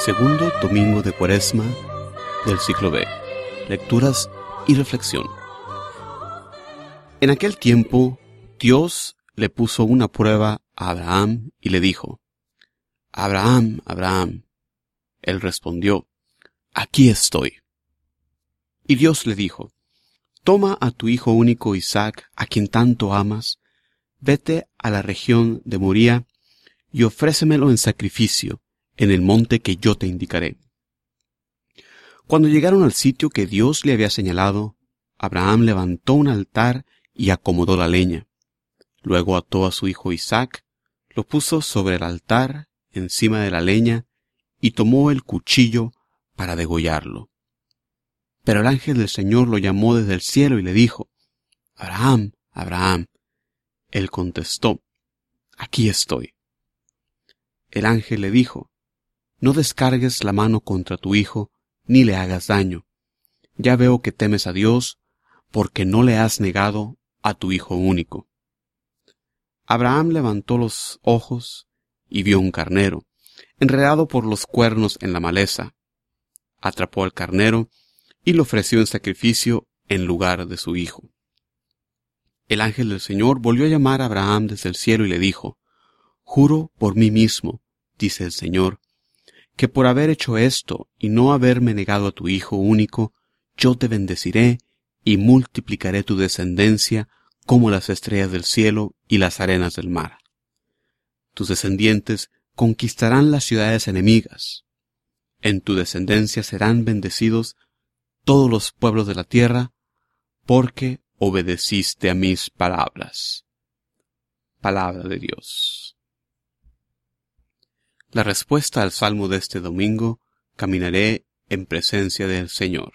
Segundo domingo de Cuaresma del ciclo B. Lecturas y reflexión. En aquel tiempo, Dios le puso una prueba a Abraham y le dijo, Abraham, Abraham. Él respondió, Aquí estoy. Y Dios le dijo, Toma a tu hijo único Isaac, a quien tanto amas, vete a la región de Moría y ofrécemelo en sacrificio en el monte que yo te indicaré. Cuando llegaron al sitio que Dios le había señalado, Abraham levantó un altar y acomodó la leña. Luego ató a su hijo Isaac, lo puso sobre el altar, encima de la leña, y tomó el cuchillo para degollarlo. Pero el ángel del Señor lo llamó desde el cielo y le dijo, Abraham, Abraham. Él contestó, Aquí estoy. El ángel le dijo, No descargues la mano contra tu hijo, ni le hagas daño. Ya veo que temes a Dios, porque no le has negado a tu hijo único. Abraham levantó los ojos y vio un carnero, enredado por los cuernos en la maleza. Atrapó al carnero y lo ofreció en sacrificio en lugar de su hijo. El ángel del Señor volvió a llamar a Abraham desde el cielo y le dijo, Juro por mí mismo, dice el Señor, que por haber hecho esto y no haberme negado a tu Hijo único, yo te bendeciré y multiplicaré tu descendencia como las estrellas del cielo y las arenas del mar. Tus descendientes conquistarán las ciudades enemigas. En tu descendencia serán bendecidos todos los pueblos de la tierra, porque obedeciste a mis palabras. Palabra de Dios. La respuesta al salmo de este domingo, caminaré en presencia del Señor.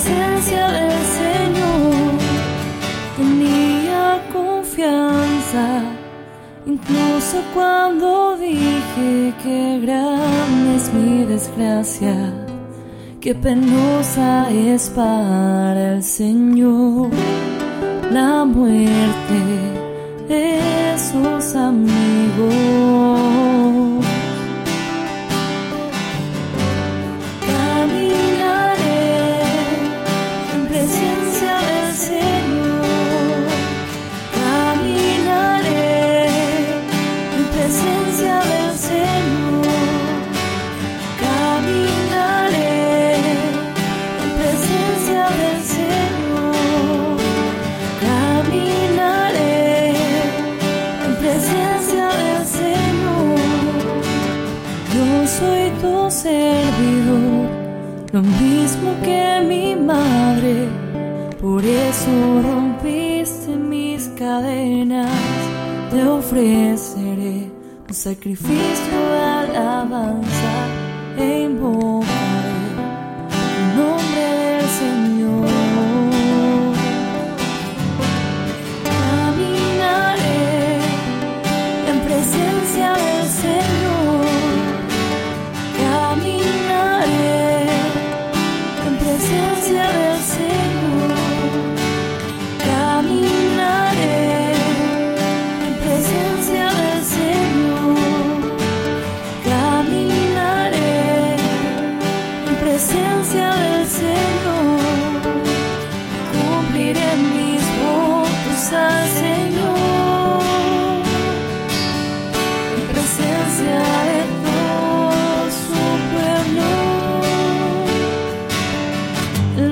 Presencia del Señor. Tenía confianza, incluso cuando dije que grande es mi desgracia qué penosa es para el Señor la muerte de sus amigos. Lo mismo que mi madre. Por eso rompiste mis cadenas. Te ofreceré un sacrificio de alabanza e invocaré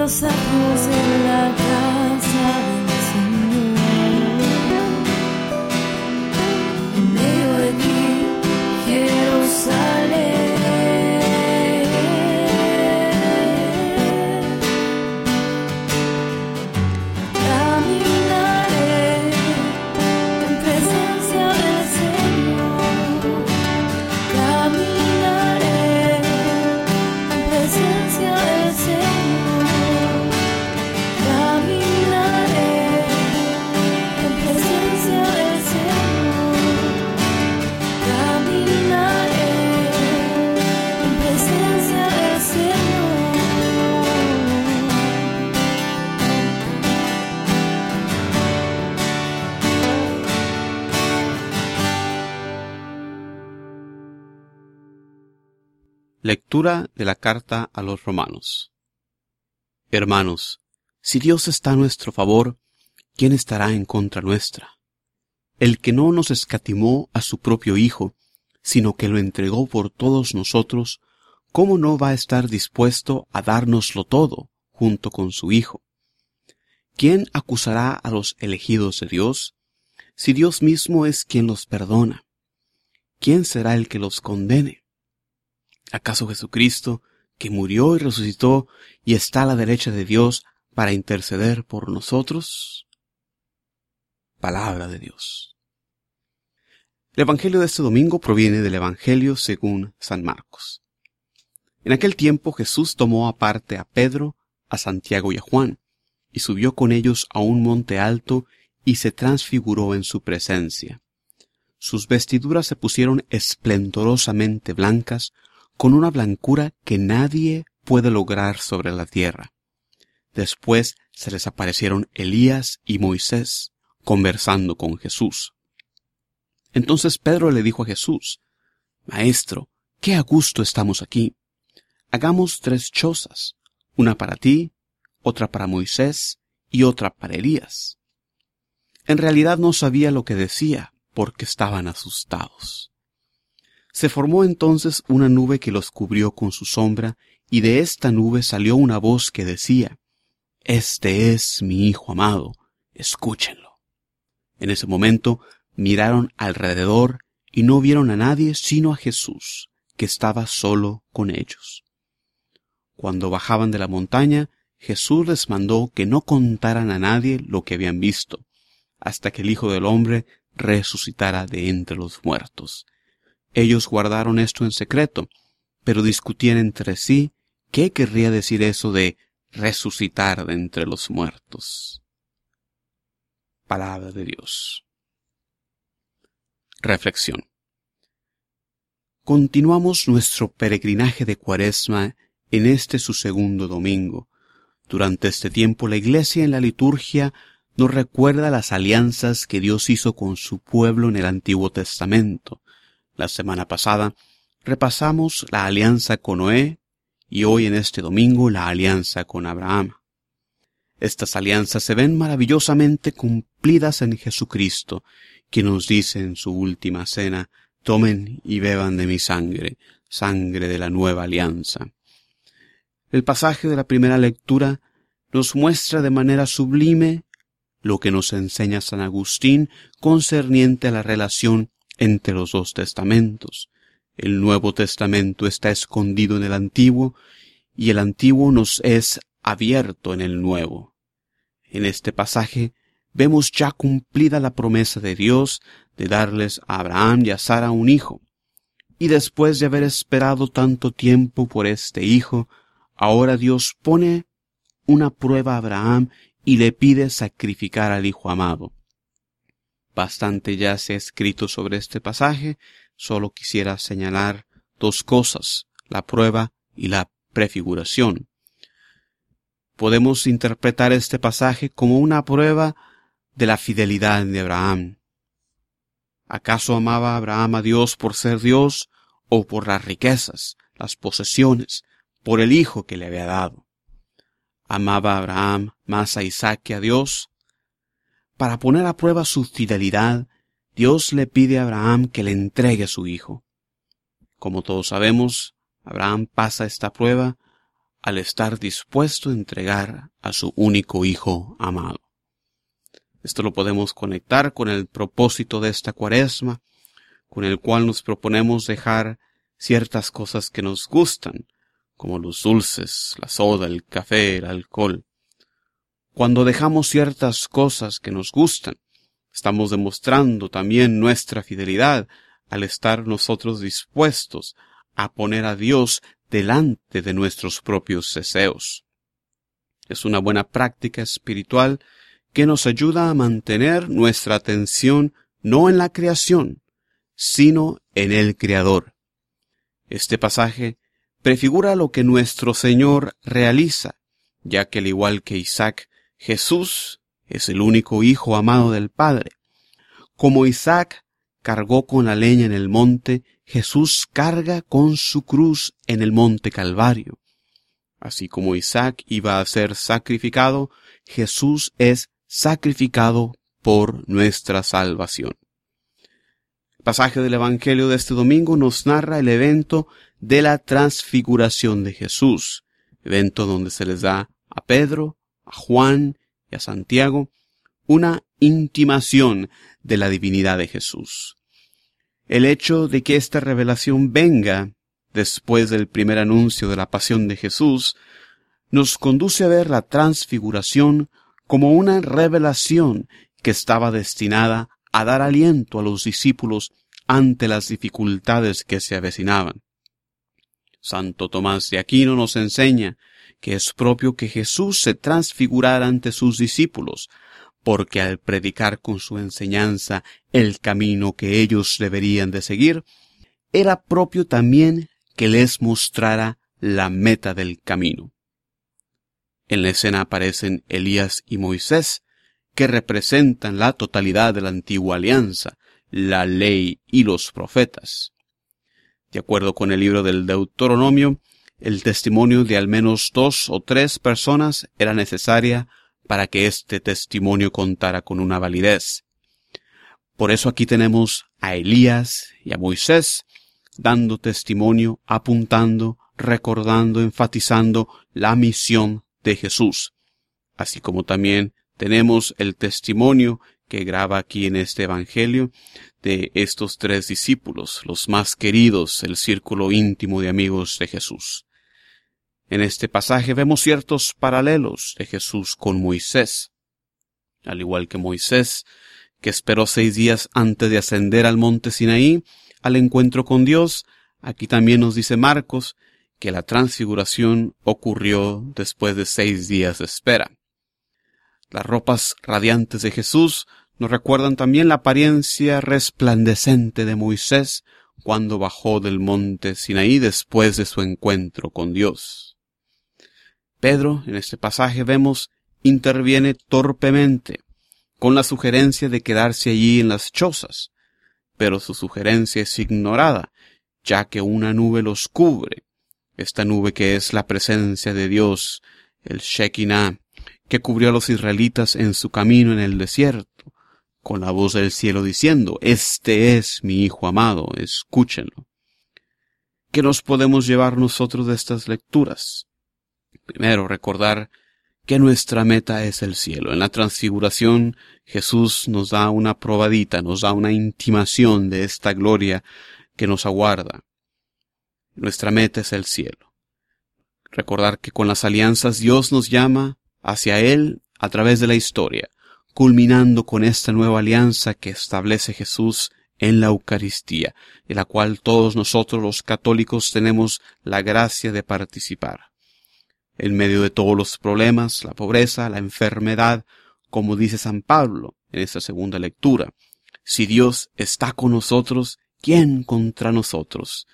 pueblo. Los actos de Lectura de la carta a los romanos. Hermanos, si Dios está a nuestro favor, ¿quién estará en contra nuestra? El que no nos escatimó a su propio Hijo, sino que lo entregó por todos nosotros, ¿cómo no va a estar dispuesto a dárnoslo todo junto con su Hijo? ¿Quién acusará a los elegidos de Dios? Si Dios mismo es quien los perdona, ¿quién será el que los condene? ¿Acaso Jesucristo, que murió y resucitó y está a la derecha de Dios para interceder por nosotros? Palabra de Dios. El Evangelio de este domingo proviene del Evangelio según San Marcos. En aquel tiempo Jesús tomó aparte a Pedro, a Santiago y a Juan, y subió con ellos a un monte alto y se transfiguró en su presencia. Sus vestiduras se pusieron esplendorosamente blancas, con una blancura que nadie puede lograr sobre la tierra. Después se les aparecieron Elías y Moisés, conversando con Jesús. Entonces Pedro le dijo a Jesús, Maestro, qué a gusto estamos aquí. Hagamos tres chozas, una para ti, otra para Moisés y otra para Elías. En realidad no sabía lo que decía, porque estaban asustados. Se formó entonces una nube que los cubrió con su sombra, y de esta nube salió una voz que decía, Este es mi Hijo amado, escúchenlo. En ese momento miraron alrededor y no vieron a nadie sino a Jesús, que estaba solo con ellos. Cuando bajaban de la montaña, Jesús les mandó que no contaran a nadie lo que habían visto, hasta que el Hijo del Hombre resucitara de entre los muertos. Ellos guardaron esto en secreto, pero discutían entre sí qué querría decir eso de resucitar de entre los muertos. Palabra de Dios. Reflexión. Continuamos nuestro peregrinaje de Cuaresma en este su segundo domingo. Durante este tiempo la Iglesia en la liturgia nos recuerda las alianzas que Dios hizo con su pueblo en el Antiguo Testamento. La semana pasada repasamos la alianza con Noé y hoy en este domingo la alianza con Abraham. Estas alianzas se ven maravillosamente cumplidas en Jesucristo, que nos dice en su última cena, tomen y beban de mi sangre, sangre de la nueva alianza. El pasaje de la primera lectura nos muestra de manera sublime lo que nos enseña San Agustín concerniente a la relación entre los dos testamentos. El Nuevo Testamento está escondido en el Antiguo y el Antiguo nos es abierto en el Nuevo. En este pasaje vemos ya cumplida la promesa de Dios de darles a Abraham y a Sara un hijo. Y después de haber esperado tanto tiempo por este hijo, ahora Dios pone una prueba a Abraham y le pide sacrificar al Hijo amado. Bastante ya se ha escrito sobre este pasaje, solo quisiera señalar dos cosas, la prueba y la prefiguración. Podemos interpretar este pasaje como una prueba de la fidelidad de Abraham. ¿Acaso amaba Abraham a Dios por ser Dios o por las riquezas, las posesiones, por el hijo que le había dado? amaba Abraham más a Isaac que a Dios. Para poner a prueba su fidelidad, Dios le pide a Abraham que le entregue a su hijo. Como todos sabemos, Abraham pasa esta prueba al estar dispuesto a entregar a su único hijo amado. Esto lo podemos conectar con el propósito de esta cuaresma, con el cual nos proponemos dejar ciertas cosas que nos gustan, como los dulces, la soda, el café, el alcohol. Cuando dejamos ciertas cosas que nos gustan, estamos demostrando también nuestra fidelidad al estar nosotros dispuestos a poner a Dios delante de nuestros propios deseos. Es una buena práctica espiritual que nos ayuda a mantener nuestra atención no en la creación, sino en el Creador. Este pasaje prefigura lo que nuestro Señor realiza, ya que al igual que Isaac, Jesús es el único Hijo amado del Padre. Como Isaac cargó con la leña en el monte, Jesús carga con su cruz en el monte Calvario. Así como Isaac iba a ser sacrificado, Jesús es sacrificado por nuestra salvación. El pasaje del Evangelio de este domingo nos narra el evento de la transfiguración de Jesús, evento donde se les da a Pedro, Juan y a Santiago una intimación de la divinidad de Jesús. El hecho de que esta revelación venga después del primer anuncio de la pasión de Jesús nos conduce a ver la transfiguración como una revelación que estaba destinada a dar aliento a los discípulos ante las dificultades que se avecinaban. Santo Tomás de Aquino nos enseña que es propio que Jesús se transfigurara ante sus discípulos, porque al predicar con su enseñanza el camino que ellos deberían de seguir, era propio también que les mostrara la meta del camino. En la escena aparecen Elías y Moisés, que representan la totalidad de la antigua alianza, la ley y los profetas. De acuerdo con el libro del Deuteronomio, el testimonio de al menos dos o tres personas era necesaria para que este testimonio contara con una validez. Por eso aquí tenemos a Elías y a Moisés dando testimonio, apuntando, recordando, enfatizando la misión de Jesús, así como también tenemos el testimonio que graba aquí en este Evangelio de estos tres discípulos, los más queridos, el círculo íntimo de amigos de Jesús. En este pasaje vemos ciertos paralelos de Jesús con Moisés. Al igual que Moisés, que esperó seis días antes de ascender al monte Sinaí al encuentro con Dios, aquí también nos dice Marcos que la transfiguración ocurrió después de seis días de espera. Las ropas radiantes de Jesús nos recuerdan también la apariencia resplandecente de Moisés cuando bajó del monte Sinaí después de su encuentro con Dios. Pedro, en este pasaje vemos, interviene torpemente, con la sugerencia de quedarse allí en las chozas, pero su sugerencia es ignorada, ya que una nube los cubre, esta nube que es la presencia de Dios, el Shekinah, que cubrió a los israelitas en su camino en el desierto, con la voz del cielo diciendo, Este es mi Hijo amado, escúchenlo. ¿Qué nos podemos llevar nosotros de estas lecturas? Primero, recordar que nuestra meta es el cielo. En la transfiguración Jesús nos da una probadita, nos da una intimación de esta gloria que nos aguarda. Nuestra meta es el cielo. Recordar que con las alianzas Dios nos llama hacia Él a través de la historia, culminando con esta nueva alianza que establece Jesús en la Eucaristía, en la cual todos nosotros los católicos tenemos la gracia de participar en medio de todos los problemas, la pobreza, la enfermedad, como dice San Pablo en esta segunda lectura. Si Dios está con nosotros, ¿quién contra nosotros?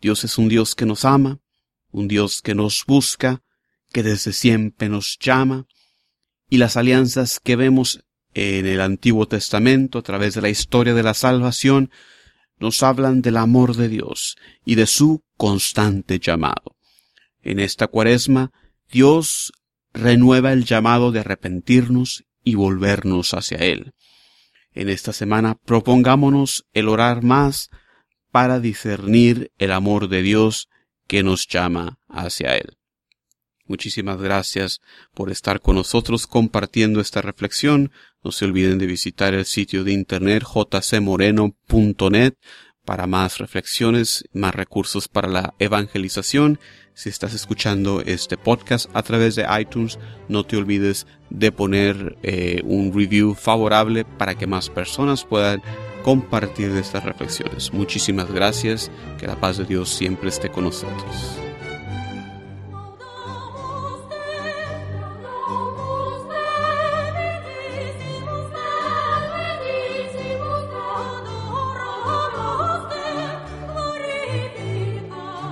Dios es un Dios que nos ama, un Dios que nos busca, que desde siempre nos llama, y las alianzas que vemos en el Antiguo Testamento a través de la historia de la salvación nos hablan del amor de Dios y de su constante llamado. En esta cuaresma Dios renueva el llamado de arrepentirnos y volvernos hacia Él. En esta semana propongámonos el orar más para discernir el amor de Dios que nos llama hacia Él. Muchísimas gracias por estar con nosotros compartiendo esta reflexión. No se olviden de visitar el sitio de internet jcmoreno.net para más reflexiones, más recursos para la evangelización. Si estás escuchando este podcast a través de iTunes, no te olvides de poner eh, un review favorable para que más personas puedan compartir estas reflexiones. Muchísimas gracias, que la paz de Dios siempre esté con nosotros.